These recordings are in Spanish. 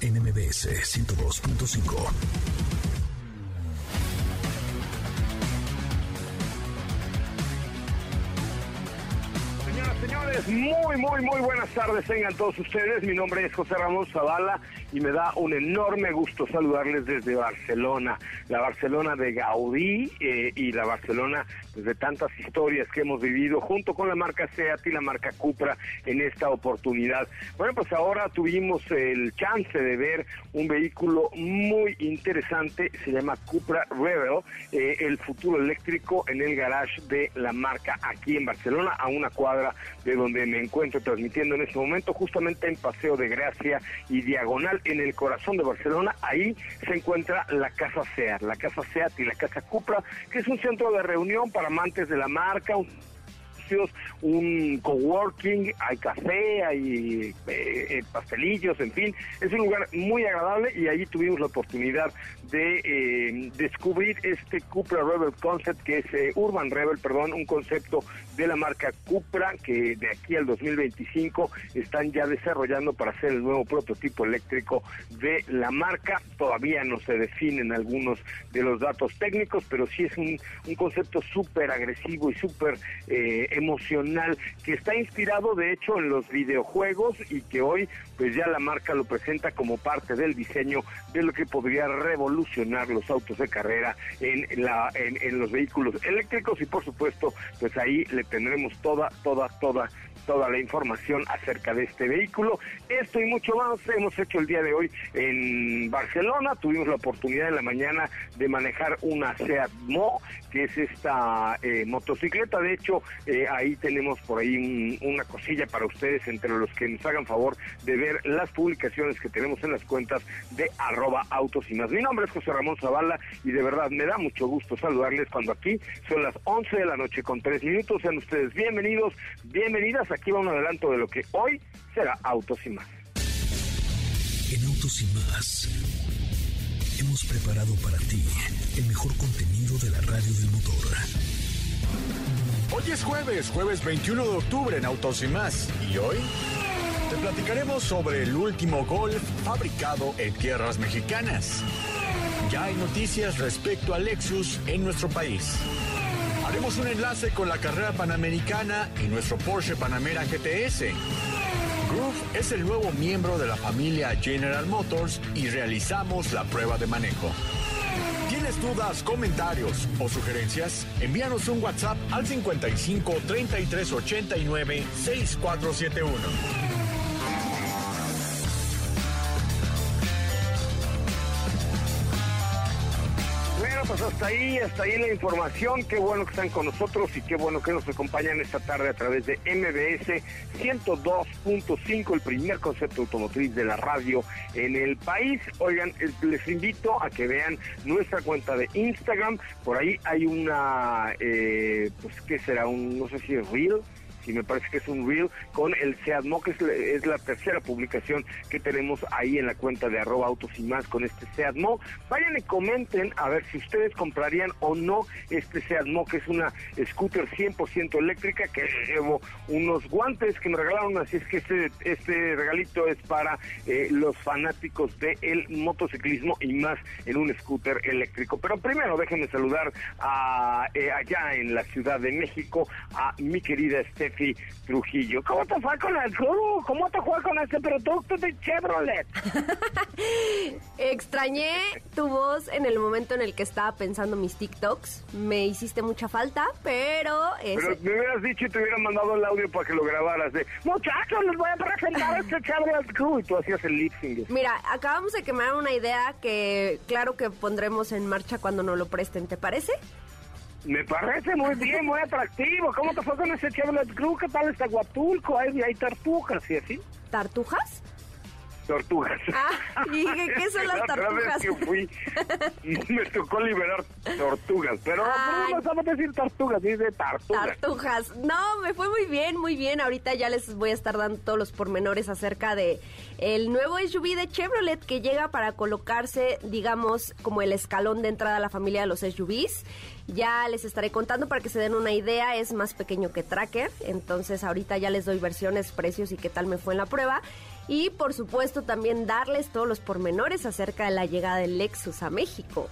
NMBS 102.5. muy, muy, muy buenas tardes tengan todos ustedes. Mi nombre es José Ramos Zavala y me da un enorme gusto saludarles desde Barcelona, la Barcelona de Gaudí eh, y la Barcelona pues, de tantas historias que hemos vivido junto con la marca Seat y la marca Cupra en esta oportunidad. Bueno, pues ahora tuvimos el chance de ver un vehículo muy interesante, se llama Cupra Rebel, eh, el futuro eléctrico en el garage de la marca aquí en Barcelona, a una cuadra de donde me encuentro transmitiendo en este momento, justamente en Paseo de Gracia y Diagonal, en el corazón de Barcelona. Ahí se encuentra la Casa SEAT, la Casa SEAT y la Casa Cupra, que es un centro de reunión para amantes de la marca, un coworking, hay café, hay eh, eh, pastelillos, en fin, es un lugar muy agradable y allí tuvimos la oportunidad de eh, descubrir este Cupra Rebel Concept, que es Urban Rebel, perdón, un concepto de la marca Cupra que de aquí al 2025 están ya desarrollando para hacer el nuevo prototipo eléctrico de la marca. Todavía no se definen algunos de los datos técnicos, pero sí es un, un concepto súper agresivo y súper eh, emocional que está inspirado de hecho en los videojuegos y que hoy pues ya la marca lo presenta como parte del diseño de lo que podría revolucionar los autos de carrera en la en, los vehículos eléctricos y por supuesto pues ahí le tendremos toda toda toda toda la información acerca de este vehículo. Esto y mucho más hemos hecho el día de hoy en Barcelona. Tuvimos la oportunidad en la mañana de manejar una Seat Mo, que es esta eh, motocicleta. De hecho, eh, ahí tenemos por ahí una cosilla para ustedes, entre los que nos hagan favor de ver las publicaciones que tenemos en las cuentas de arroba autos y más. Mi nombre es José Ramón Zavala y de verdad me da mucho gusto saludarles cuando aquí son las 11 de la noche con 3 minutos. Sean ustedes bienvenidos, bienvenidas aquí va un adelanto de lo que hoy será Autos y más. En Autos y más hemos preparado para ti el mejor contenido de la radio del motor. Hoy es jueves, jueves 21 de octubre en Autos y más. ¿Y hoy? Te platicaremos sobre el último Golf fabricado en tierras mexicanas. Ya hay noticias respecto a Lexus en nuestro país. Haremos un enlace con la carrera panamericana y nuestro Porsche Panamera GTS. Groove es el nuevo miembro de la familia General Motors y realizamos la prueba de manejo. ¿Tienes dudas, comentarios o sugerencias? Envíanos un WhatsApp al 55 33 89 6471. Pues hasta ahí, hasta ahí la información. Qué bueno que están con nosotros y qué bueno que nos acompañan esta tarde a través de MBS 102.5, el primer concepto automotriz de la radio en el país. Oigan, les invito a que vean nuestra cuenta de Instagram. Por ahí hay una, eh, pues, ¿qué será? Un, no sé si es real y me parece que es un reel con el Seatmo, que es, la tercera publicación que tenemos ahí en la cuenta de arroba autos y más con este Seatmo. Vayan y comenten a ver si ustedes comprarían o no este Seatmo, que es una scooter 100% eléctrica, que llevo unos guantes que me regalaron, así es que este, este regalito es para eh, los fanáticos del motociclismo y más en un scooter eléctrico. Pero primero déjenme saludar a, eh, allá en la Ciudad de México a mi querida Steph Trujillo. ¿Cómo te fue con el ¿Cómo, ¿Cómo te fue con este producto de Chevrolet? Extrañé tu voz en el momento en el que estaba pensando mis TikToks. Me hiciste mucha falta, pero... Pero me hubieras dicho y te hubieran mandado el audio para que lo grabaras de muchachos, les voy a presentar este Chevrolet Crew y tú hacías el lip sync. Mira, acabamos de quemar una idea que claro que pondremos en marcha cuando nos lo presten, ¿te parece? Me parece muy bien, muy atractivo. ¿Cómo te fue con ese Chevrolet Crew? ¿Qué tal está Guatulco? Hay, hay tartujas y así. ¿Tartujas? Tortugas. Ah, ¿y qué son las tortugas? Vez que fui, me tocó liberar tortugas, pero no sabes decir tortugas, dice tartugas. Tartugas. No, me fue muy bien, muy bien. Ahorita ya les voy a estar dando todos los pormenores acerca de el nuevo SUV de Chevrolet que llega para colocarse, digamos, como el escalón de entrada a la familia de los SUVs. Ya les estaré contando para que se den una idea, es más pequeño que Tracker, entonces ahorita ya les doy versiones, precios y qué tal me fue en la prueba y por supuesto también darles todos los pormenores acerca de la llegada del Lexus a México.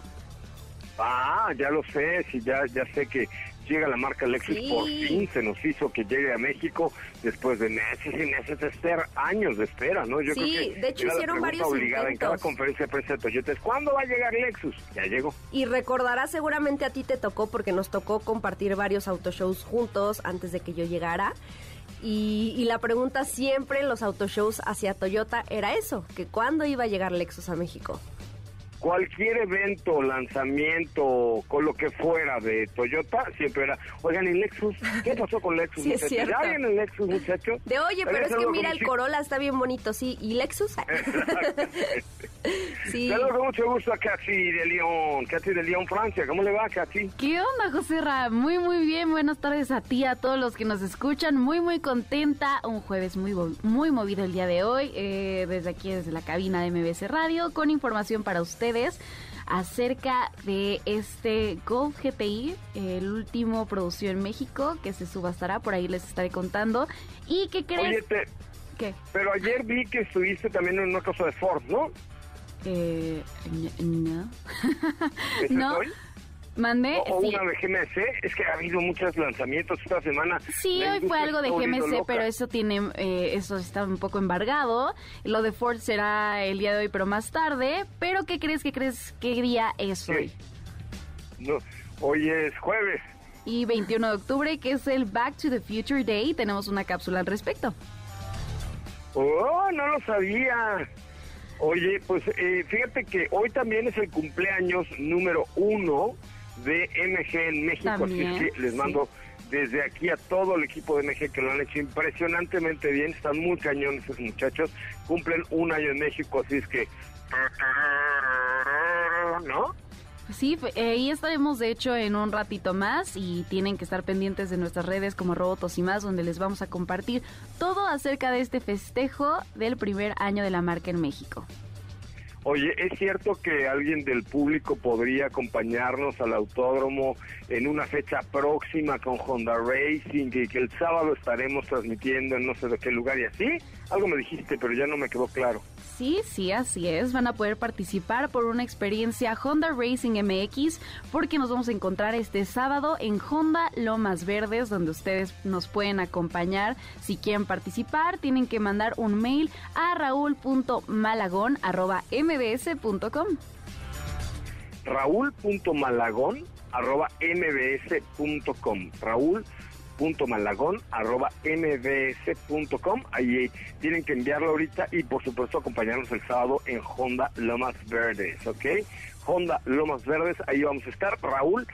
Ah, ya lo sé, sí, ya, ya sé que llega la marca Lexus por fin, se nos hizo que llegue a México después de meses y meses de espera, años de espera, ¿no? Yo sí, creo que de hecho hicieron varios obligada en cada conferencia de prensa de Toyota ¿cuándo va a llegar Lexus? Ya llegó. Y recordarás, seguramente a ti te tocó, porque nos tocó compartir varios autoshows juntos antes de que yo llegara. Y, la pregunta siempre en los autoshows hacia Toyota era eso, que cuándo iba a llegar Lexus a México cualquier evento, lanzamiento, con lo que fuera de Toyota, siempre era, oigan, ¿y Lexus? ¿Qué pasó con Lexus? Sí, es cierto. ¿Ya el Lexus, muchacho? De oye, pero, es que mira, el Corolla está bien bonito, sí. ¿Y Lexus? sí. Saludos con mucho gusto a Katy de Lyon, Katy de Lyon, Francia. ¿Cómo le va, Katy? ¿Qué onda, José Ra? Muy, muy bien. Buenas tardes a ti, a todos los que nos escuchan. Muy, muy contenta. Un jueves muy, muy movido el día de hoy. Eh, desde aquí, desde la cabina de MBC Radio, con información para ustedes acerca de este Golf GTI, el último producido en México, que se subastará, por ahí les estaré contando. ¿Y qué crees? ¿Qué? Pero ayer vi que estuviste también en una cosa de Ford, ¿no? Eh, no. no. Mandé. O, una de GMC. Es que ha habido muchos lanzamientos esta semana. Sí, hoy fue algo de GMC, pero eso tiene, eh, eso está un poco embargado. Lo de Ford será el día de hoy, pero más tarde. Pero ¿qué crees? ¿Qué crees? ¿Qué día es hoy? No, hoy es jueves. Y 21 de octubre, que es el Back to the Future Day, tenemos una cápsula al respecto. Oh, no lo sabía. Oye, pues eh, fíjate que hoy también es el cumpleaños número uno de MG en México, así que les mando desde aquí a todo el equipo de MG que lo han hecho impresionantemente bien, están muy cañones esos muchachos, cumplen un año en México, así es que... ¿No? Sí, eh, ahí estaremos de hecho en un ratito más y tienen que estar pendientes de nuestras redes como Robotos y más, donde les vamos a compartir todo acerca de este festejo del primer año de la marca en México. Oye, ¿es cierto que alguien del público podría acompañarnos al autódromo en una fecha próxima con Honda Racing y que el sábado estaremos transmitiendo en no sé de qué lugar y así? Algo me dijiste, pero ya no me quedó claro. Sí, sí, así es. Van a poder participar por una experiencia Honda Racing MX porque nos vamos a encontrar este sábado en Honda Lomas Verdes donde ustedes nos pueden acompañar. Si quieren participar, tienen que mandar un mail a raúl.malagón.mbs.com. Raúl.malagón.mbs.com. Raúl malagón arroba mbs.com. Ahí tienen que enviarlo ahorita y por supuesto acompañarnos el sábado en Honda Lomas Verdes, ¿ok? Honda Lomas Verdes, ahí vamos a estar. Raúl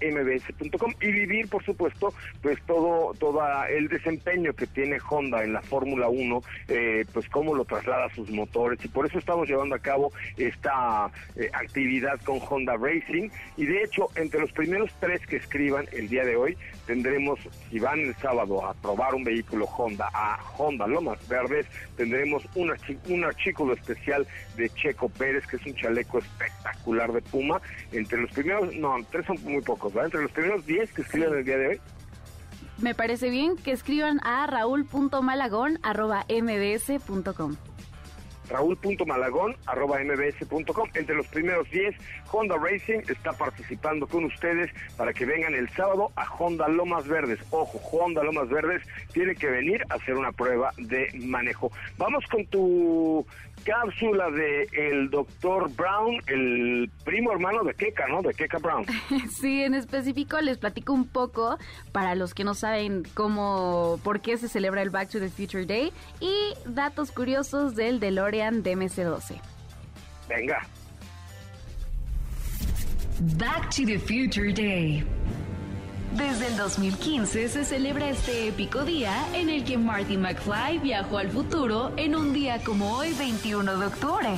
mbs.com y vivir, por supuesto, pues todo, todo el desempeño que tiene Honda en la Fórmula 1, eh, pues cómo lo traslada a sus motores. Y por eso estamos llevando a cabo esta eh, actividad con Honda Racing. Y de hecho entre los primeros tres que escriban el día de hoy tendremos, si van el sábado a probar un vehículo Honda a Honda Lomas Verdes, tendremos un, un artículo especial de Checo Pérez, que es un chaleco espectacular de Puma, entre los primeros no, tres son muy pocos, ¿verdad? Entre los primeros diez que escriban el día de hoy. Me parece bien que escriban a raúl.malagón.mbs.com. raúl.malagón.mbs.com. Entre los primeros 10, Honda Racing está participando con ustedes para que vengan el sábado a Honda Lomas Verdes. Ojo, Honda Lomas Verdes tiene que venir a hacer una prueba de manejo. Vamos con tu cápsula de el doctor Brown, el primo hermano de Keka, ¿no? De Keka Brown. Sí, en específico les platico un poco para los que no saben cómo, por qué se celebra el Back to the Future Day y datos curiosos del DeLorean DMC-12. Venga. Back to the Future Day. Desde el 2015 se celebra este épico día en el que Marty McFly viajó al futuro en un día como hoy 21 de octubre.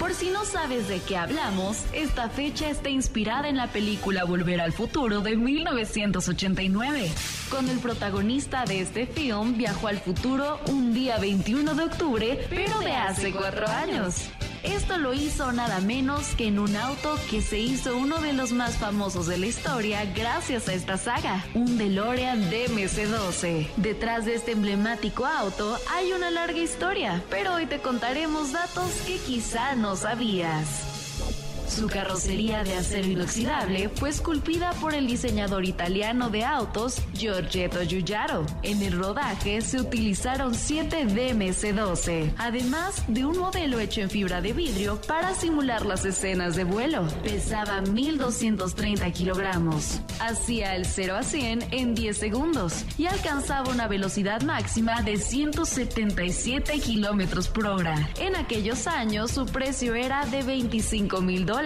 Por si no sabes de qué hablamos, esta fecha está inspirada en la película Volver al Futuro de 1989, cuando el protagonista de este film viajó al futuro un día 21 de octubre, pero de hace cuatro años. Esto lo hizo nada menos que en un auto que se hizo uno de los más famosos de la historia gracias a esta saga, un DeLorean DMC-12. Detrás de este emblemático auto hay una larga historia, pero hoy te contaremos datos que quizá no sabías. Su carrocería de acero inoxidable fue esculpida por el diseñador italiano de autos Giorgetto Giugiaro. En el rodaje se utilizaron 7 DMC-12, además de un modelo hecho en fibra de vidrio para simular las escenas de vuelo. Pesaba 1.230 kilogramos. Hacía el 0 a 100 en 10 segundos y alcanzaba una velocidad máxima de 177 kilómetros por hora. En aquellos años su precio era de 25 mil dólares.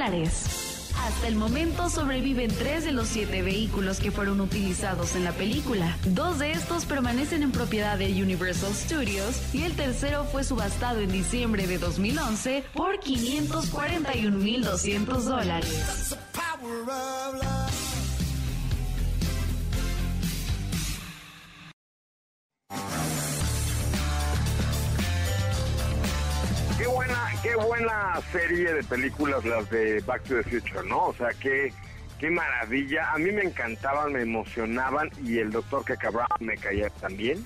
Hasta el momento sobreviven tres de los siete vehículos que fueron utilizados en la película. Dos de estos permanecen en propiedad de Universal Studios y el tercero fue subastado en diciembre de 2011 por 541.200 dólares. Serie de películas las de Back to the Future, ¿no? O sea, qué, qué maravilla. A mí me encantaban, me emocionaban y el doctor que Brown me caía también.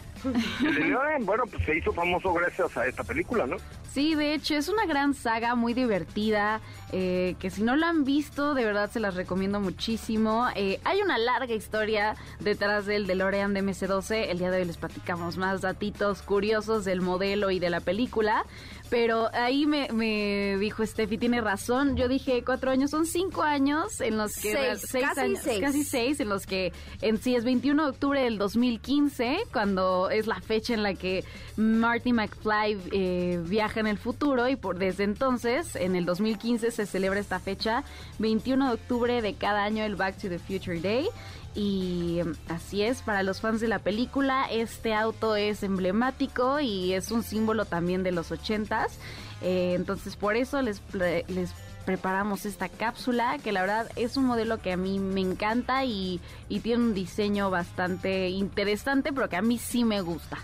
El de bueno, pues se hizo famoso gracias a esta película, ¿no? Sí, de hecho es una gran saga muy divertida, eh, que si no la han visto, de verdad se las recomiendo muchísimo. Eh, hay una larga historia detrás del DeLorean de MS-12, el día de hoy les platicamos más datitos curiosos del modelo y de la película, pero ahí me, me dijo Steffi, tiene razón, yo dije cuatro años, son cinco años en los que... Seis, casi años, seis. Casi seis, en los que en sí es 21 de octubre del 2015, cuando es la fecha en la que Marty McFly eh, viaja en el futuro y por desde entonces, en el 2015, se celebra esta fecha, 21 de octubre de cada año, el Back to the Future Day. Y así es, para los fans de la película, este auto es emblemático y es un símbolo también de los ochentas. Eh, entonces, por eso les, les preparamos esta cápsula, que la verdad es un modelo que a mí me encanta y, y tiene un diseño bastante interesante, pero que a mí sí me gusta.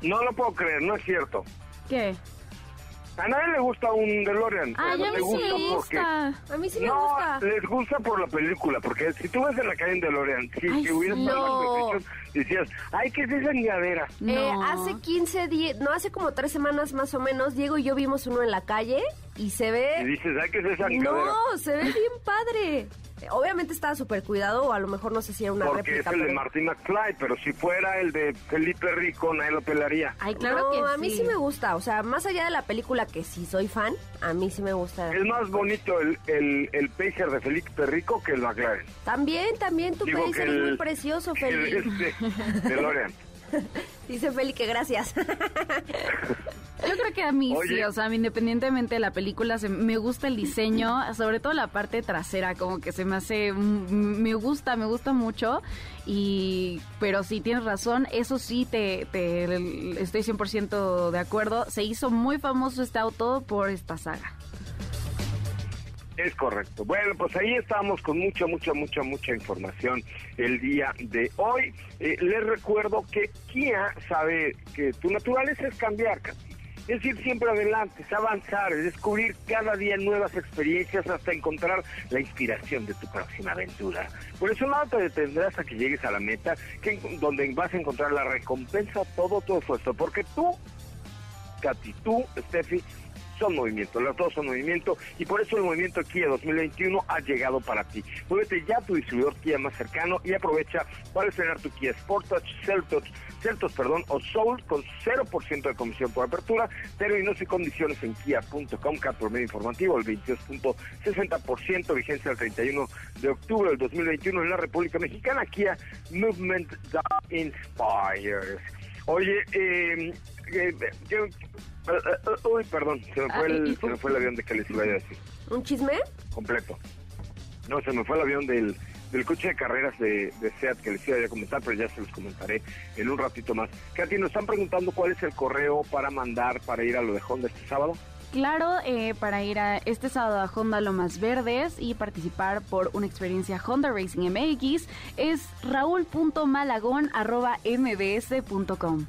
No lo puedo creer, no es cierto. ¿Qué? A nadie le gusta un DeLorean. Ah, le me sí me porque- gusta. A mí sí me no, gusta. les gusta por la película, porque si tú ves en la calle en DeLorean, si, Ay, si hubieras No. Decías, ay, ¿qué es esa niñadera? Eh, No. hace 15 días, no, hace como tres semanas más o menos, Diego y yo vimos uno en la calle y se Y ve... dices, ay, ¿qué es esa niñadera? No, se ve bien padre. Obviamente estaba súper cuidado o a lo mejor no sé si era una Porque réplica. es el de Martin McFly, pero si fuera el de Felipe Rico, nadie lo pelaría. Ay, claro no, que a mí sí me gusta. O sea, más allá de la película que sí soy fan, a mí sí me gusta. Es más bonito el, el, el Pacer de Felipe Rico que el McLaren. También, también tu Digo es el- muy precioso, que Feli. el este. Dice Feli que gracias. Yo creo que a mí Oye. sí, o sea, independientemente de la película, se- me gusta el diseño, sobre todo la parte trasera, como que se me hace, me gusta, me gusta mucho, y, pero sí, tienes razón, eso sí, te, te estoy 100% de acuerdo, se hizo muy famoso este auto por esta saga. Es correcto. Bueno, pues ahí estamos con mucha, mucha, mucha, mucha información el día de hoy. Eh, les recuerdo que Kia sabe que tu naturaleza es cambiar, es ir siempre adelante, es avanzar, es descubrir cada día nuevas experiencias hasta encontrar la inspiración de tu próxima aventura. Por eso nada te detendrás hasta que llegues a la meta, que, donde vas a encontrar la recompensa todo tu esfuerzo, porque tú Katy, tú, Steffi, son movimiento, las dos son movimiento y por eso el movimiento Kia 2021 ha llegado para ti. Muévete ya a tu distribuidor Kia más cercano y aprovecha para estrenar tu Kia Sportage, Celtos, Celtos, perdón, o Soul con 0% de comisión por apertura, términos y condiciones en kia.com, cada medio informativo, el 22.60%, vigencia el 31 de octubre del 2021 en la República Mexicana, Kia Movement That Inspires. Oye, eh, eh, yo, eh, eh, uy, perdón, se me, fue Ah, el, y- se me fue el avión de que les iba a decir, ¿Un chisme? completo. No, se me fue el avión del, del coche de carreras de, de SEAT que les iba a comentar, pero ya se los comentaré en un ratito más. Katy, nos están preguntando cuál es el correo para mandar para ir a lo de Honda este sábado. Claro, eh, para ir a este sábado a Honda Lomas Verdes y participar por una experiencia Honda Racing MX es raúl.malagón.mbs.com.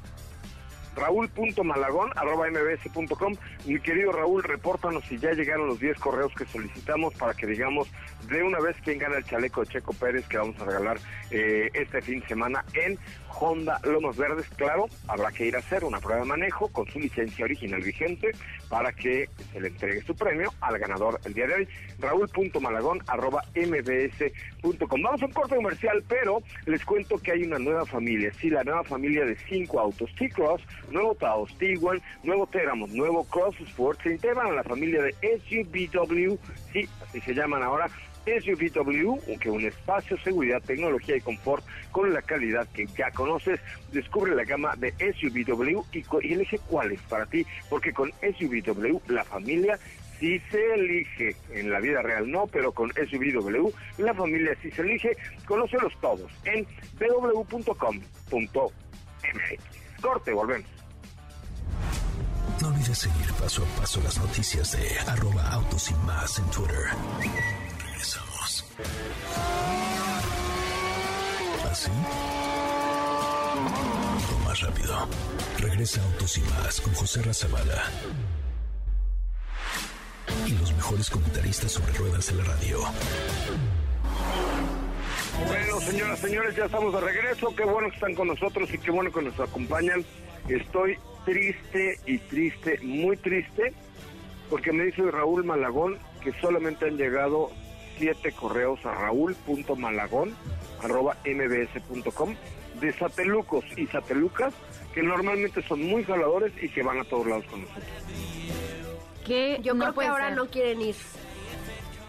raúl.malagón.mbs.com. Mi querido Raúl, repórtanos si ya llegaron los 10 correos que solicitamos para que digamos de una vez quién gana el chaleco de Checo Pérez que vamos a regalar eh, este fin de semana en Honda Lomas Verdes. Claro, habrá que ir a hacer una prueba de manejo con su licencia original vigente para que se le entregue su premio al ganador el día de hoy. Raúl.malagón.mbs.com. Vamos a un corte comercial, pero les cuento que hay una nueva familia. Sí, la nueva familia de cinco autos. T-Cross, nuevo Taos, Tiguan, nuevo Teramos, nuevo Cross Sport. Se integran a la familia de SUVW. Sí, así se llaman ahora. SUVW, que un espacio, seguridad, tecnología y confort con la calidad que ya conoces. Descubre la gama de SUVW y, elige cuál es para ti, porque con SUVW la familia sí se elige. En la vida real no, pero con SUVW la familia sí se elige. Conócelos todos en www.com.mx. Corte, volvemos. No olvides seguir paso a paso las noticias de arroba autos y más en Twitter. Regresamos. ¿Así? O más rápido. Regresa Autos y más con José Razabala. Y los mejores comentaristas sobre ruedas de la radio. Bueno, señoras, señores, ya estamos de regreso. Qué bueno que están con nosotros y qué bueno que nos acompañan. Estoy triste y triste, muy triste, porque me dice Raúl Malagón que solamente han llegado siete correos a raúl.malagón.mbs.com de satelucos y satelucas que normalmente son muy jaladores y que van a todos lados con nosotros. Que Yo no creo que ahora ser. no quieren ir.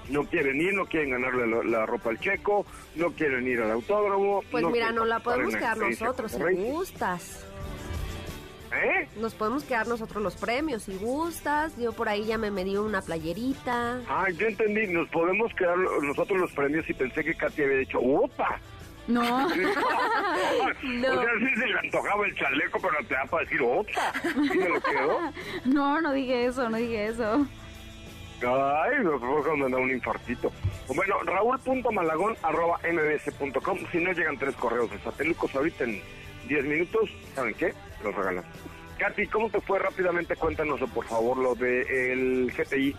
No quieren ir, no quieren ganarle la, la ropa al checo, no quieren ir al autódromo. Pues mira, nos la podemos quedar nosotros si gustas. ¿Eh? Nos podemos quedar nosotros los premios si gustas. Yo por ahí ya me me dio una playerita. Ah, yo entendí, nos podemos quedar nosotros los premios y pensé que Katy había dicho, ¡Upa! No, O sea, sí se le antojaba el chaleco, pero te da para decir, ¡Opa! ¿Sí me lo quedó? no, no dije eso, no dije eso. Ay, me provoca me da un infartito. Bueno, raúl.malagón.mbs.com. Si no llegan tres correos de satelucos ahorita en 10 minutos, ¿saben qué? Los regalan. Katy, ¿cómo te fue rápidamente? Cuéntanos, por favor, lo de el GTI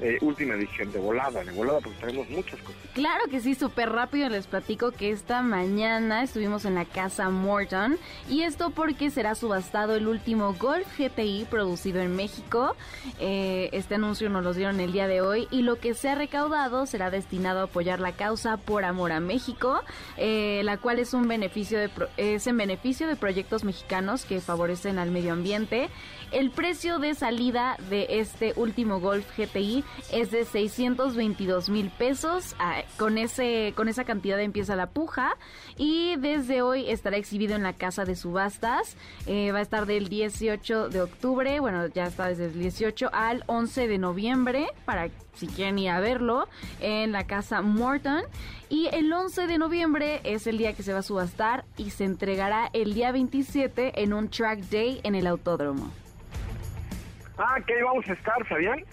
eh, última edición de volada, de volada, porque tenemos muchas cosas. Claro que sí, súper rápido les platico que esta mañana estuvimos en la casa Morton y esto porque será subastado el último Golf GTI producido en México. Eh, este anuncio nos lo dieron el día de hoy y lo que se ha recaudado será destinado a apoyar la causa Por Amor a México, eh, la cual es un beneficio de pro- es en beneficio de proyectos mexicanos que favorecen al medio ambiente. El precio de salida de este último Golf GTI es de 622 mil pesos. Ah, con, ese, con esa cantidad empieza la puja y desde hoy estará exhibido en la casa de subastas. Eh, va a estar del 18 de octubre, bueno, ya está desde el 18 al 11 de noviembre para si quieren ir a verlo en la casa Morton. Y el 11 de noviembre es el día que se va a subastar y se entregará el día 27 en un track day en el autódromo. Ah, que ahí vamos a estar, ¿sabían?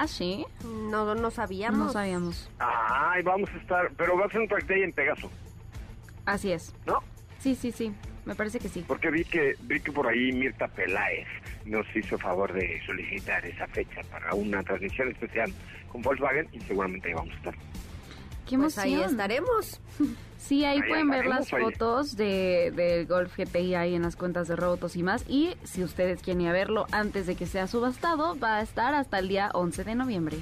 ¿Ah, sí? No, no sabíamos. No sabíamos. Ah, ahí vamos a estar, pero va a ser un track day en Pegaso, Así es. ¿no? Sí, sí, sí. Me parece que sí. Porque vi que, vi que por ahí Mirta Peláez nos hizo favor de solicitar esa fecha para una transmisión especial con Volkswagen y seguramente ahí vamos a estar. Qué pues ahí estaremos. Sí, ahí, Ahí pueden ver las oye. fotos de, del Golf GTI ahí en las cuentas de Robotos y más. Y si ustedes quieren ir a verlo antes de que sea subastado, va a estar hasta el día 11 de noviembre.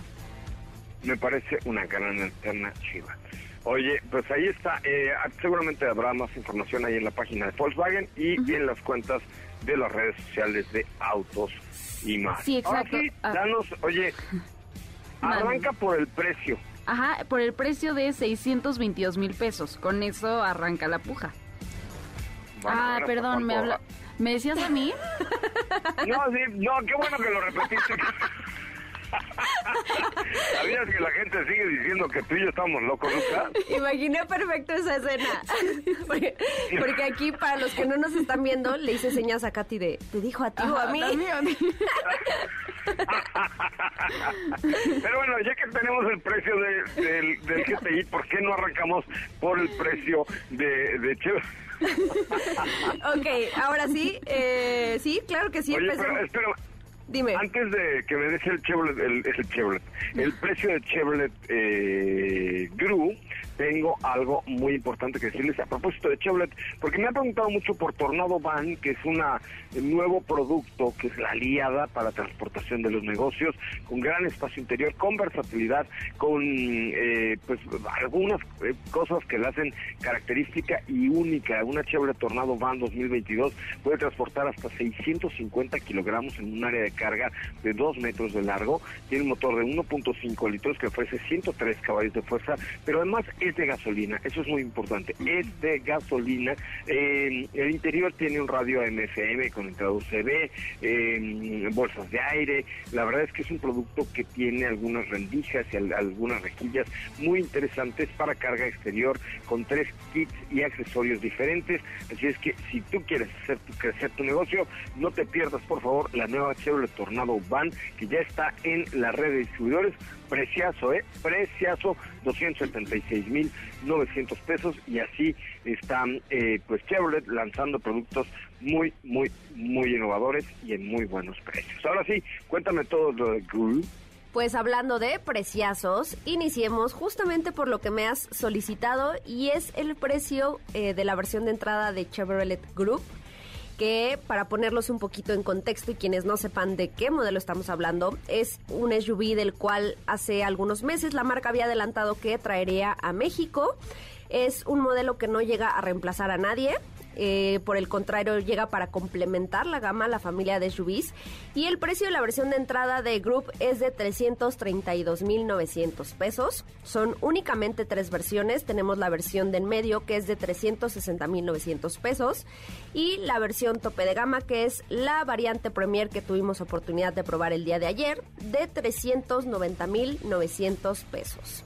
Me parece una gran alternativa. Oye, pues ahí está. eh, seguramente habrá más información ahí en la página de Volkswagen y en las cuentas de las redes sociales de Autos y más. Sí, exacto. Ahora sí, Ah. danos, oye, arranca por el precio. Ajá, por el precio de 622 mil pesos. Con eso arranca la puja. Ah, perdón, me habla... ¿Me decías a mí? No, sí, no, qué bueno que lo repetiste. ¿Sabías que la gente sigue diciendo que tú y yo estamos locos, Lucas? Imaginé perfecto esa escena. porque, porque aquí, para los que no nos están viendo, le hice señas a Katy de, ¿te dijo a ti o a mí? Pero bueno, ya que tenemos el precio de- del, del GTI, ¿por qué no arrancamos por el precio de, de Chevrolet? Ok, ahora sí, eh, sí, claro que sí. Oye, pero espera, Dime. antes de que me des el Chevrolet, el, el Chevrolet, el precio de Chevrolet eh, Gru, tengo algo muy importante que decirles a propósito de Chevrolet, porque me han preguntado mucho por Tornado Van, que es un nuevo producto que es la aliada para transportación de los negocios, con gran espacio interior, con versatilidad, con eh, pues algunas eh, cosas que la hacen característica y única. Una Chevrolet Tornado Van 2022 puede transportar hasta 650 kilogramos en un área de carga de 2 metros de largo, tiene un motor de 1.5 litros que ofrece 103 caballos de fuerza, pero además de gasolina, eso es muy importante, es de gasolina. Eh, el interior tiene un radio MFM con entrada USB, eh, bolsas de aire, la verdad es que es un producto que tiene algunas rendijas y al- algunas rejillas muy interesantes para carga exterior con tres kits y accesorios diferentes, así es que si tú quieres hacer tu- crecer tu negocio, no te pierdas por favor la nueva Chevrolet Tornado Van que ya está en la red de distribuidores, preciazo, ¿eh? Preciazo, 276.900 pesos y así están eh, pues Chevrolet lanzando productos muy, muy, muy innovadores y en muy buenos precios. Ahora sí, cuéntame todo lo de Gru. Pues hablando de preciazos, iniciemos justamente por lo que me has solicitado y es el precio eh, de la versión de entrada de Chevrolet Group que para ponerlos un poquito en contexto y quienes no sepan de qué modelo estamos hablando, es un SUV del cual hace algunos meses la marca había adelantado que traería a México. Es un modelo que no llega a reemplazar a nadie, eh, por el contrario, llega para complementar la gama, la familia de SUVs. Y el precio de la versión de entrada de Group es de 332.900 pesos. Son únicamente tres versiones. Tenemos la versión de en medio, que es de 360.900 pesos. Y la versión tope de gama, que es la variante Premier que tuvimos oportunidad de probar el día de ayer, de 390.900 pesos.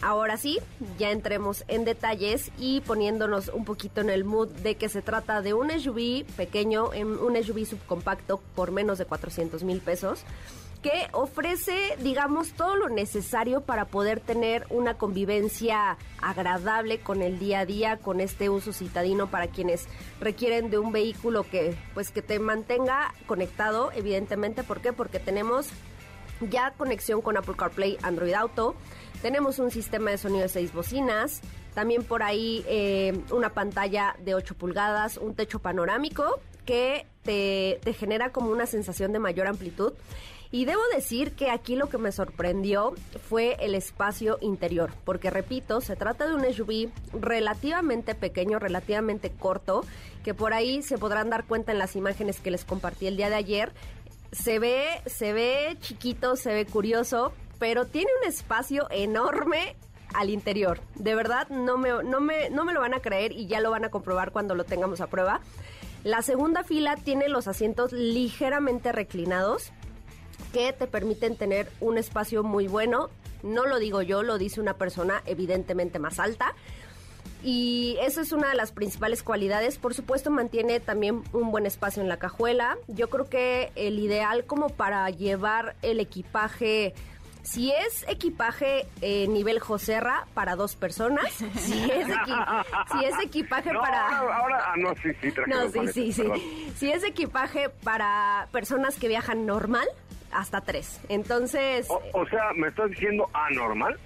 Ahora sí, ya entremos en detalles y poniéndonos un poquito en el mood de que se trata de un SUV pequeño, en un SUV subcompacto por menos de 400 mil pesos, que ofrece, digamos, todo lo necesario para poder tener una convivencia agradable con el día a día, con este uso citadino para quienes requieren de un vehículo que, pues, que te mantenga conectado, evidentemente, ¿por qué? Porque tenemos ya conexión con Apple CarPlay, Android Auto. Tenemos un sistema de sonido de seis bocinas. También por ahí eh, una pantalla de 8 pulgadas, un techo panorámico que te, te genera como una sensación de mayor amplitud. Y debo decir que aquí lo que me sorprendió fue el espacio interior, porque repito, se trata de un SUV relativamente pequeño, relativamente corto, que por ahí se podrán dar cuenta en las imágenes que les compartí el día de ayer. Se ve, se ve chiquito, se ve curioso, pero tiene un espacio enorme al interior. De verdad, no me, no, me, no me lo van a creer y ya lo van a comprobar cuando lo tengamos a prueba. La segunda fila tiene los asientos ligeramente reclinados que te permiten tener un espacio muy bueno. No lo digo yo, lo dice una persona evidentemente más alta. Y esa es una de las principales cualidades. Por supuesto, mantiene también un buen espacio en la cajuela. Yo creo que el ideal como para llevar el equipaje, si es equipaje eh, nivel Joserra para dos personas, si es, equi- si es equipaje No, para... ahora, ahora- ah, no, sí, sí, tranquilo No, sí, sí, sí. Si es equipaje para personas que viajan normal, hasta tres. Entonces, O, o sea, ¿me estás diciendo anormal?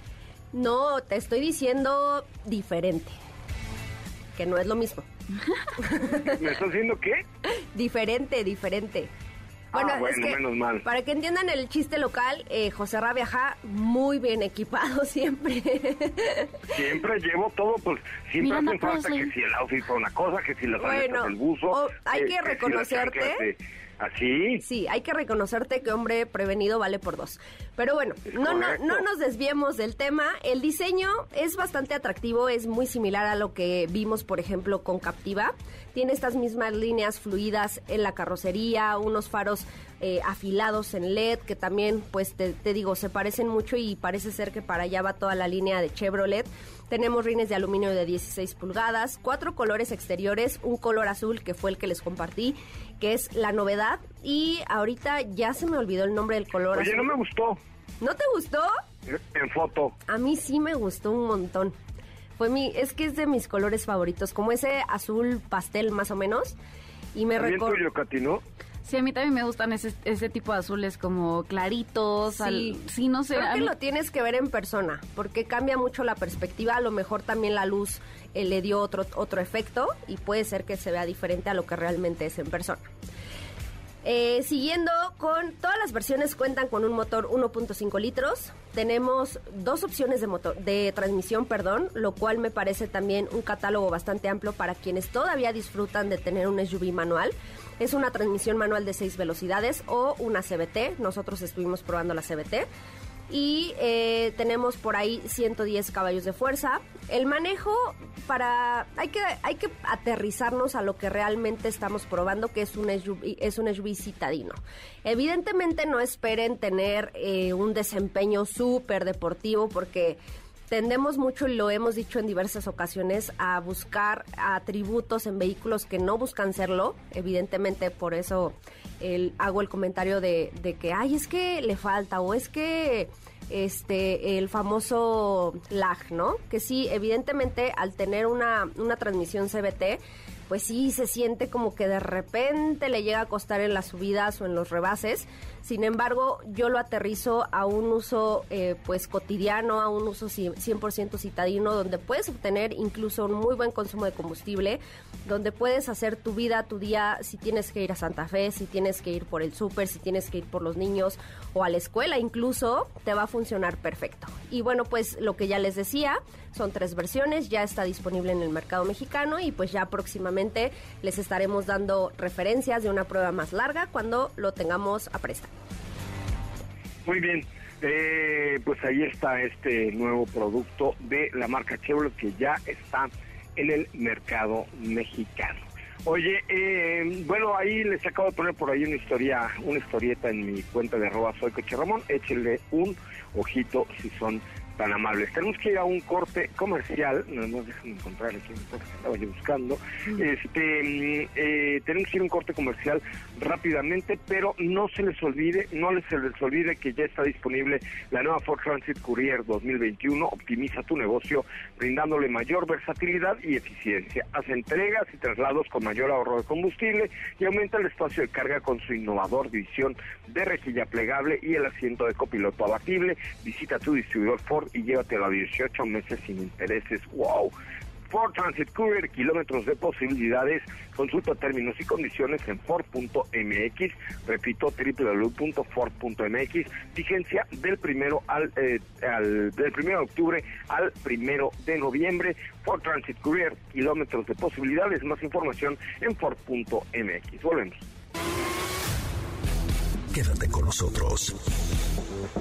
No, te estoy diciendo diferente. Que no es lo mismo. ¿Me estás diciendo qué? Diferente, diferente. Bueno, ah, bueno menos mal. Para que entiendan el chiste local, eh, José Ra viaja muy bien equipado siempre. Siempre llevo todo, pues siempre hace falta que si el outfit para una cosa, que si la bueno, el buzo. hay eh, que reconocerte. ¿Así? Sí, hay que reconocerte que hombre prevenido vale por dos. Pero bueno, no, no, no nos desviemos del tema. El diseño es bastante atractivo, es muy similar a lo que vimos, por ejemplo, con Captiva. Tiene estas mismas líneas fluidas en la carrocería, unos faros eh, afilados en LED que también, pues te, te digo, se parecen mucho y parece ser que para allá va toda la línea de Chevrolet. Tenemos rines de aluminio de 16 pulgadas, cuatro colores exteriores, un color azul que fue el que les compartí, que es la novedad. Y ahorita ya se me olvidó el nombre del color Oye, no me gustó. ¿No te gustó? En foto. A mí sí me gustó un montón. Fue mi, es que es de mis colores favoritos, como ese azul pastel más o menos. Y me recuerdo. Sí, a mí también me gustan ese, ese tipo de azules como claritos. Sí, sí no sé. Creo que lo tienes que ver en persona, porque cambia mucho la perspectiva. A lo mejor también la luz eh, le dio otro, otro efecto y puede ser que se vea diferente a lo que realmente es en persona. Eh, siguiendo con todas las versiones cuentan con un motor 1.5 litros. Tenemos dos opciones de motor de transmisión, perdón, lo cual me parece también un catálogo bastante amplio para quienes todavía disfrutan de tener un SUV manual. Es una transmisión manual de 6 velocidades o una CBT. Nosotros estuvimos probando la CBT y eh, tenemos por ahí 110 caballos de fuerza. El manejo para hay que hay que aterrizarnos a lo que realmente estamos probando que es un SUV, es un SUV citadino. Evidentemente no esperen tener eh, un desempeño súper deportivo porque tendemos mucho, y lo hemos dicho en diversas ocasiones, a buscar atributos en vehículos que no buscan serlo. Evidentemente, por eso hago el comentario de, de, que, ay, es que le falta, o es que este el famoso lag, ¿no? Que sí, evidentemente, al tener una, una transmisión CBT, pues sí se siente como que de repente le llega a costar en las subidas o en los rebases. Sin embargo, yo lo aterrizo a un uso eh, pues cotidiano, a un uso 100% citadino, donde puedes obtener incluso un muy buen consumo de combustible, donde puedes hacer tu vida, tu día, si tienes que ir a Santa Fe, si tienes que ir por el súper, si tienes que ir por los niños o a la escuela incluso, te va a funcionar perfecto. Y bueno, pues lo que ya les decía, son tres versiones, ya está disponible en el mercado mexicano y pues ya próximamente les estaremos dando referencias de una prueba más larga cuando lo tengamos a presta. Muy bien. Eh, pues ahí está este nuevo producto de la marca Chevrolet que ya está en el mercado mexicano. Oye, eh, bueno, ahí les acabo de poner por ahí una historia, una historieta en mi cuenta de arroba soy Coche Ramón. Échenle un ojito si son tan amables. Tenemos que ir a un corte comercial, no nos dejan encontrar aquí que estaba yo buscando. Este, mm, eh, tenemos que ir a un corte comercial rápidamente, pero no se les olvide, no se les olvide que ya está disponible la nueva Ford Transit Courier 2021. Optimiza tu negocio brindándole mayor versatilidad y eficiencia. Hace entregas y traslados con mayor ahorro de combustible y aumenta el espacio de carga con su innovador división de rejilla plegable y el asiento de copiloto abatible. Visita tu distribuidor Ford y llévatelo a 18 meses sin intereses. ¡Wow! Ford Transit Courier, kilómetros de posibilidades. Consulta términos y condiciones en Ford.mx. Repito, www.ford.mx. Vigencia del primero al, eh, al, del primero de octubre al primero de noviembre. Ford Transit Courier, kilómetros de posibilidades. Más información en Ford.mx. Volvemos. Quédate con nosotros.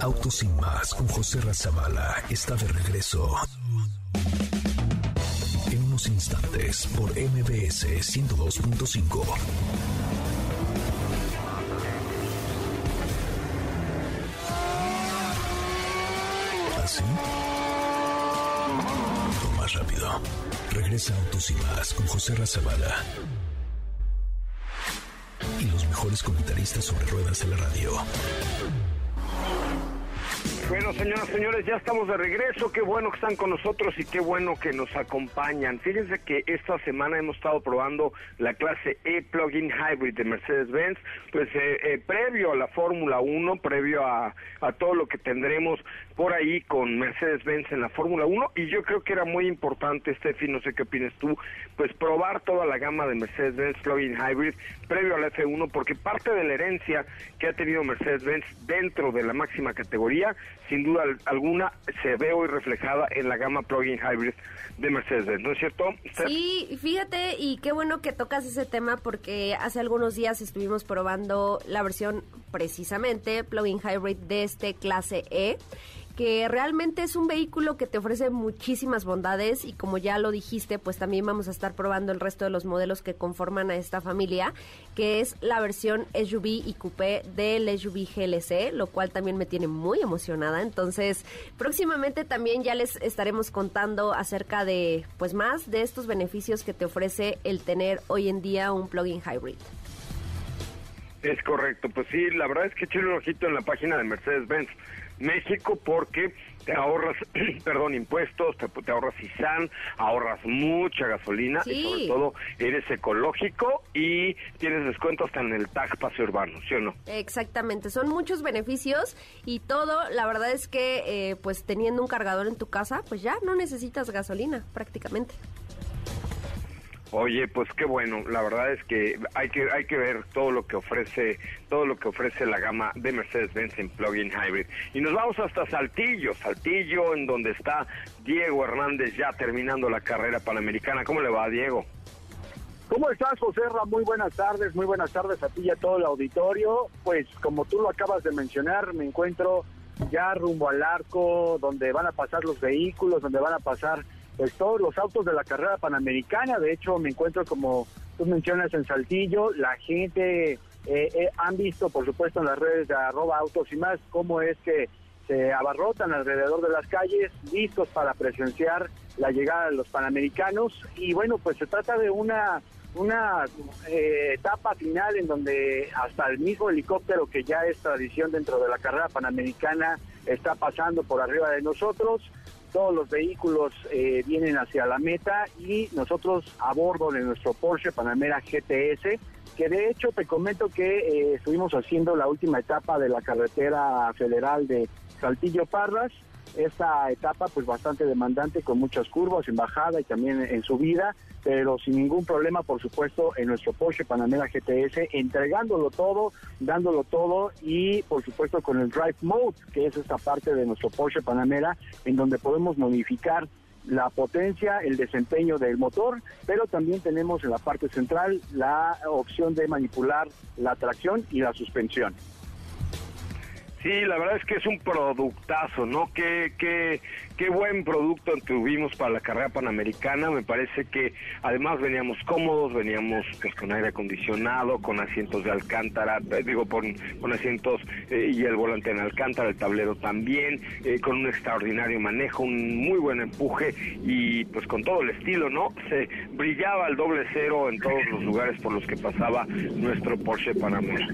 Autos sin más con José Razabala está de regreso. En unos instantes por MBS 102.5. ¿Así? más rápido. Regresa Autos sin más con José Razabala y los mejores comentaristas sobre ruedas de la radio. Bueno, señoras y señores, ya estamos de regreso. Qué bueno que están con nosotros y qué bueno que nos acompañan. Fíjense que esta semana hemos estado probando la clase E Plug-in Hybrid de Mercedes-Benz, pues eh, eh, previo a la Fórmula 1, previo a, a todo lo que tendremos por ahí con Mercedes-Benz en la Fórmula 1. Y yo creo que era muy importante, Steffi, no sé qué opinas tú, pues probar toda la gama de Mercedes-Benz Plug-in Hybrid previo a la F1, porque parte de la herencia que ha tenido Mercedes-Benz dentro de la máxima categoría, sin duda alguna, se ve hoy reflejada en la gama plug-in hybrid de Mercedes-Benz, ¿no es cierto? Sí, fíjate, y qué bueno que tocas ese tema porque hace algunos días estuvimos probando la versión precisamente plug-in hybrid de este clase E que realmente es un vehículo que te ofrece muchísimas bondades y como ya lo dijiste, pues también vamos a estar probando el resto de los modelos que conforman a esta familia, que es la versión SUV y coupé del SUV GLC, lo cual también me tiene muy emocionada. Entonces, próximamente también ya les estaremos contando acerca de pues más de estos beneficios que te ofrece el tener hoy en día un plug-in hybrid. Es correcto, pues sí, la verdad es que eché un ojito en la página de Mercedes-Benz México porque te ahorras, perdón, impuestos, te, ahorras ISAN, ahorras mucha gasolina y sobre todo eres ecológico y tienes descuento hasta en el tag pase urbano, ¿sí o no? Exactamente, son muchos beneficios y todo, la verdad es que eh, pues teniendo un cargador en tu casa, pues ya no necesitas gasolina prácticamente. Oye, pues qué bueno. La verdad es que hay que hay que ver todo lo que ofrece todo lo que ofrece la gama de Mercedes-Benz en plug-in hybrid. Y nos vamos hasta Saltillo, Saltillo, en donde está Diego Hernández ya terminando la carrera panamericana. ¿Cómo le va, Diego? ¿Cómo estás, José Ra? Muy buenas tardes, muy buenas tardes a ti y a todo el auditorio. Pues como tú lo acabas de mencionar, me encuentro ya rumbo al arco, donde van a pasar los vehículos, donde van a pasar pues todos los autos de la carrera panamericana. De hecho, me encuentro como tú mencionas en Saltillo, la gente eh, eh, han visto, por supuesto, en las redes de arroba autos y más, cómo es que se abarrotan alrededor de las calles, listos para presenciar la llegada de los panamericanos. Y bueno, pues se trata de una una eh, etapa final en donde hasta el mismo helicóptero que ya es tradición dentro de la carrera panamericana está pasando por arriba de nosotros todos los vehículos eh, vienen hacia la meta y nosotros a bordo de nuestro Porsche Panamera GTS, que de hecho te comento que eh, estuvimos haciendo la última etapa de la carretera federal de Saltillo Parras, esta etapa pues bastante demandante con muchas curvas en bajada y también en subida, pero sin ningún problema por supuesto en nuestro Porsche Panamera GTS, entregándolo todo, dándolo todo y por supuesto con el Drive Mode, que es esta parte de nuestro Porsche Panamera en donde podemos modificar la potencia, el desempeño del motor, pero también tenemos en la parte central la opción de manipular la tracción y la suspensión. Sí, la verdad es que es un productazo, ¿no? Qué, qué, qué buen producto tuvimos para la carrera panamericana. Me parece que además veníamos cómodos, veníamos pues, con aire acondicionado, con asientos de alcántara, eh, digo, con, con asientos eh, y el volante en alcántara, el tablero también, eh, con un extraordinario manejo, un muy buen empuje y pues con todo el estilo, ¿no? Se brillaba el doble cero en todos los lugares por los que pasaba nuestro Porsche Panamera.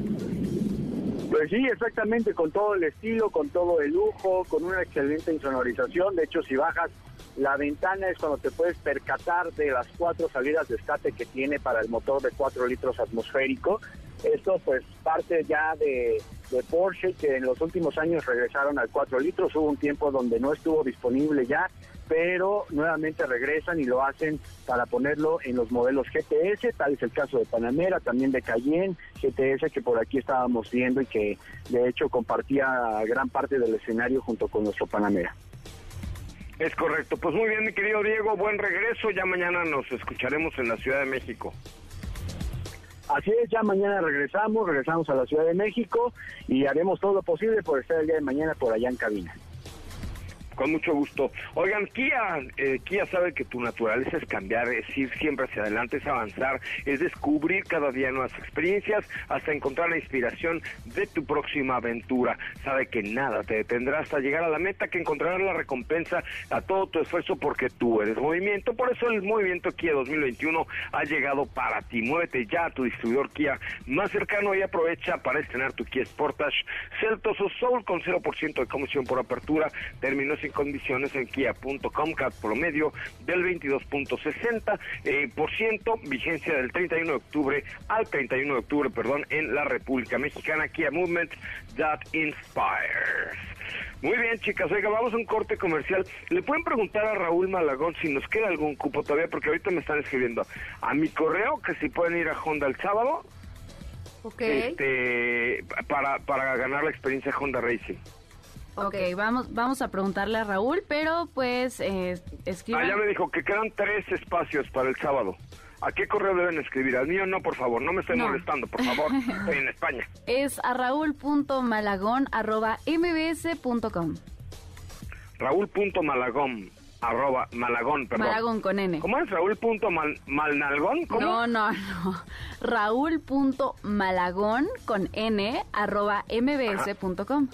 Pues sí, exactamente, con todo el estilo, con todo el lujo, con una excelente insonorización. De hecho, si bajas la ventana es cuando te puedes percatar de las cuatro salidas de escape que tiene para el motor de 4 litros atmosférico. Esto pues parte ya de, Porsche que en los últimos años regresaron al 4 litros. Hubo un tiempo donde no estuvo disponible ya pero nuevamente regresan y lo hacen para ponerlo en los modelos GTS, tal es el caso de Panamera, también de Cayenne, GTS que por aquí estábamos viendo y que de hecho compartía gran parte del escenario junto con nuestro Panamera. Es correcto, pues muy bien mi querido Diego, buen regreso, ya mañana nos escucharemos en la Ciudad de México. Así es, ya mañana regresamos, regresamos a la Ciudad de México y haremos todo lo posible por estar el día de mañana por allá en cabina. Con mucho gusto. Oigan, Kia, eh, Kia sabe que tu naturaleza es cambiar, es ir siempre hacia adelante, es avanzar, es descubrir cada día nuevas experiencias hasta encontrar la inspiración de tu próxima aventura. Sabe que nada te detendrá hasta llegar a la meta, que encontrarás la recompensa a todo tu esfuerzo porque tú eres movimiento. Por eso el movimiento Kia 2021 ha llegado para ti. Muévete ya a tu distribuidor Kia más cercano y aprovecha para estrenar tu Kia Sportage Celtos o Soul con 0% de comisión por apertura. Terminó sin condiciones en kia.com, CAT promedio del 22.60%, eh, por ciento, vigencia del 31 de octubre al 31 de octubre, perdón, en la República Mexicana, Kia Movement that inspires. Muy bien, chicas. Oiga, vamos a un corte comercial. ¿Le pueden preguntar a Raúl Malagón si nos queda algún cupo todavía? Porque ahorita me están escribiendo a mi correo que si pueden ir a Honda el sábado. Este, para, para ganar la experiencia Honda Racing. Ok, vamos, vamos a preguntarle a Raúl, pero pues eh, escriban. Ah, ya me dijo que quedan tres espacios para el sábado. ¿A qué correo deben escribir? Al mío no, por favor. No me estén No. molestando, por favor. Estoy en España. Es a raúl.malagón.mbs.com. Raúl.malagón, arroba, malagón, perdón. Malagón con N. ¿Cómo es? Raúl.malnalgón, ¿cómo? No, no, no. Raúl.malagón con N arroba mbs.com.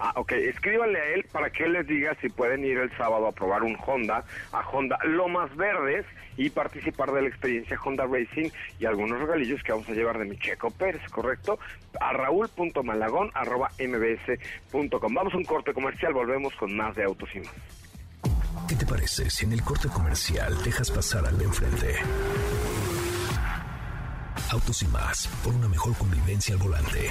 Ah, ok. Escríbanle a él para que él les diga si pueden ir el sábado a probar un Honda, a Honda Lomas Verdes y participar de la experiencia Honda Racing y algunos regalillos que vamos a llevar de mi Checo Pérez, ¿correcto? A raúl.malagón arroba mbs.com. Vamos a un corte comercial, volvemos con más de Autos y Más. ¿Qué te parece si en el corte comercial dejas pasar al de enfrente? Autos y más, por una mejor convivencia al volante.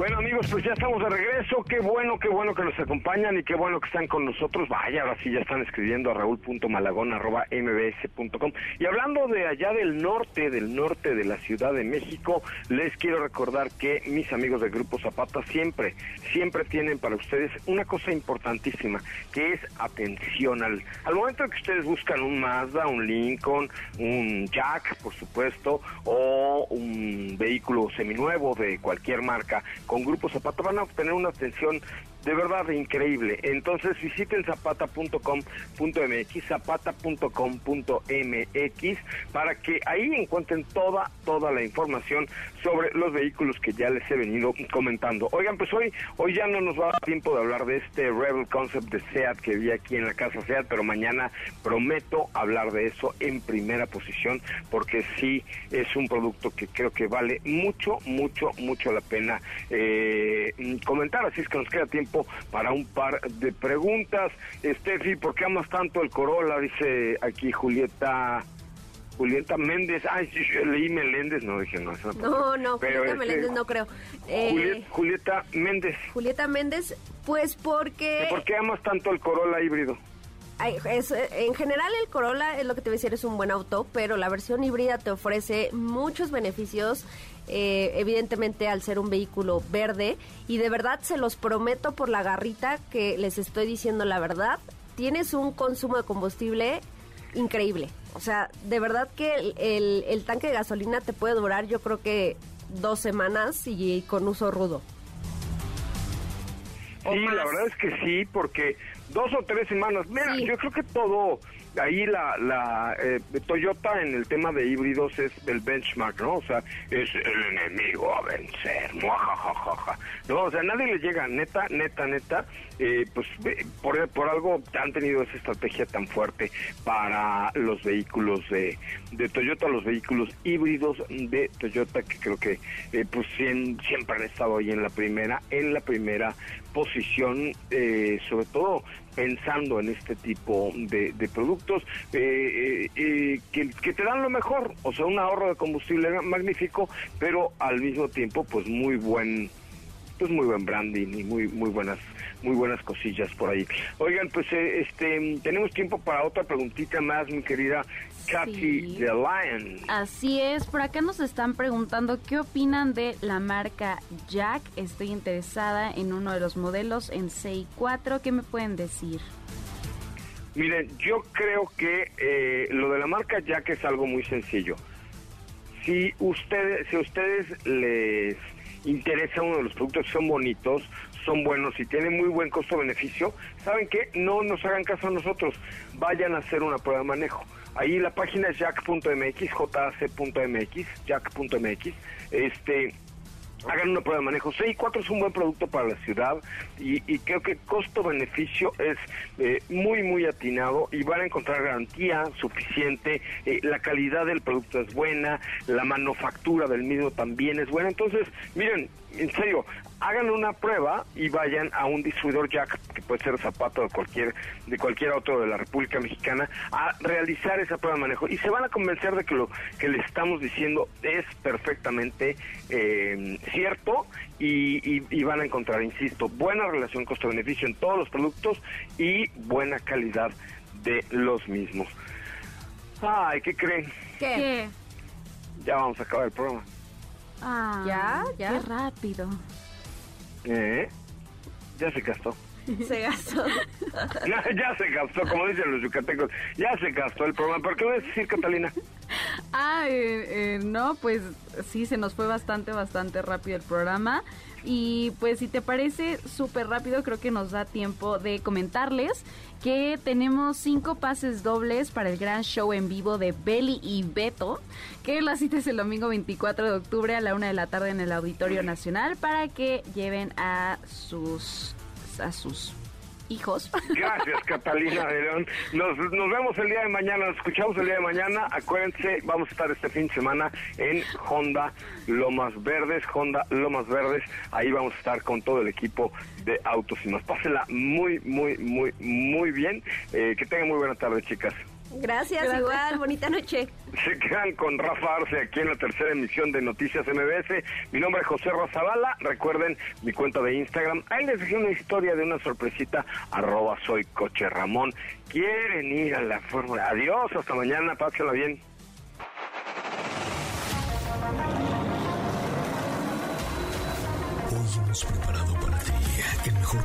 Bueno amigos, pues ya estamos de regreso. Qué bueno, qué bueno que nos acompañan y qué bueno que están con nosotros. Vaya, ahora sí ya están escribiendo a raúl.malagón.mbs.com. Y hablando de allá del norte, del norte de la Ciudad de México, les quiero recordar que mis amigos del Grupo Zapata siempre, siempre tienen para ustedes una cosa importantísima, que es atención al, al momento que ustedes buscan un Mazda, un Lincoln, un Jack, por supuesto, o un vehículo seminuevo de cualquier marca con Grupo Zapata van a obtener una atención de verdad increíble. Entonces visiten zapata.com.mx, zapata.com.mx para que ahí encuentren toda, toda la información sobre los vehículos que ya les he venido comentando. Oigan, pues hoy, hoy ya no nos va a dar tiempo de hablar de este Rebel Concept de SEAT que vi aquí en la casa SEAT, pero mañana prometo hablar de eso en primera posición porque sí es un producto que creo que vale mucho, mucho, mucho la pena eh, comentar. Así es que nos queda tiempo para un par de preguntas. Steffi, ¿por qué amas tanto el Corolla? Dice aquí Julieta. Julieta Méndez, ay, sí, yo leí Meléndez, no dije no. eso No, no, Pero Julieta este, Meléndez no creo. Eh, Juliet- Julieta Méndez, Julieta Méndez, pues porque... ¿por qué amas tanto el Corolla híbrido? Ay, es, eh, en general el Corolla es lo que te voy a decir es un buen auto, pero la versión híbrida te ofrece muchos beneficios, eh, evidentemente al ser un vehículo verde y de verdad se los prometo por la garrita que les estoy diciendo la verdad, tienes un consumo de combustible increíble. O sea, de verdad que el, el- el tanque de gasolina te puede durar yo creo que dos semanas y, con uso rudo. Sí, la verdad es que sí, porque dos o tres semanas. Mira, Sí. yo creo que todo, ahí la, la eh, Toyota en el tema de híbridos es el benchmark, ¿no? O sea, es el enemigo a vencer, muajajajaja. No, o sea, nadie le llega, neta, neta, neta, eh, pues eh, por, por algo han tenido esa estrategia tan fuerte para los vehículos de, de Toyota, los vehículos híbridos de Toyota, que creo que eh, pues siempre han estado ahí en la primera, en la primera posición, eh, sobre todo pensando en este tipo de, de productos eh, eh, eh, que te dan lo mejor, o sea, un ahorro de combustible magnífico, pero al mismo tiempo, pues muy buen pues muy buen branding y muy muy buenas muy buenas cosillas por ahí. Oigan, pues eh, este tenemos tiempo para otra preguntita más, mi querida Katy the Lion. Así es, por acá nos están preguntando qué opinan de la marca Jack. Estoy interesada en uno de los modelos en CI4, ¿qué me pueden decir? Miren, yo creo que eh, lo de la marca Jack es algo muy sencillo. Si ustedes, si ustedes les interesa uno de los productos, son bonitos, son buenos y tienen muy buen costo-beneficio, ¿saben qué? No nos hagan caso a nosotros, vayan a hacer una prueba de manejo. Ahí la página es jack.mx, jac.mx, jack.mx. Este, hagan una prueba de manejo. CI4 es un buen producto para la ciudad y, creo que costo-beneficio es eh, muy, muy atinado y van a encontrar garantía suficiente, eh, la calidad del producto es buena, la manufactura del mismo también es buena. Entonces, miren, en serio, hagan una prueba y vayan a un distribuidor Jack, que puede ser zapato de cualquier, de cualquier otro de la República Mexicana, a realizar esa prueba de manejo. Y se van a convencer de que lo que le estamos diciendo es perfectamente eh, cierto y, y, van a encontrar, insisto, buena relación costo-beneficio en todos los productos y buena calidad de los mismos. Ay, ¿qué creen? ¿Qué? Ya vamos a acabar el programa. Ah, ¿Ya? ¿Ya? Qué rápido. ¿Eh? Ya se gastó. Se gastó. ya, se gastó, como dicen los yucatecos. Ya se gastó el programa. ¿Por qué vas a decir, Catalina? Ah, eh, eh, no, pues sí, se nos fue bastante, bastante rápido el programa. Y pues si te parece súper rápido, creo que nos da tiempo de comentarles que tenemos cinco pases dobles para el gran show en vivo de Belly y Beto, que la cita es el domingo 24 de octubre a la una de la tarde en el Auditorio Nacional para que lleven a sus a sus hijos. Gracias, Catalina de León. Nos, nos vemos el día de mañana, nos escuchamos el día de mañana. Acuérdense, vamos a estar este fin de semana en Honda Lomas Verdes, Honda Lomas Verdes. Ahí vamos a estar con todo el equipo de Autos y más. Pásenla muy, muy, muy, muy bien. Eh, que tengan muy buena tarde, chicas. Gracias, igual, bonita noche. Se quedan con Rafa Arce aquí en la tercera emisión de Noticias MBS. Mi nombre es José Razabala. Recuerden mi cuenta de Instagram. Ahí les dejé una historia de una sorpresita. Arroba soy Coche Ramón. Quieren ir a la fórmula. Adiós, hasta mañana. Pásenla bien. Hoy hemos preparado para ti el mejor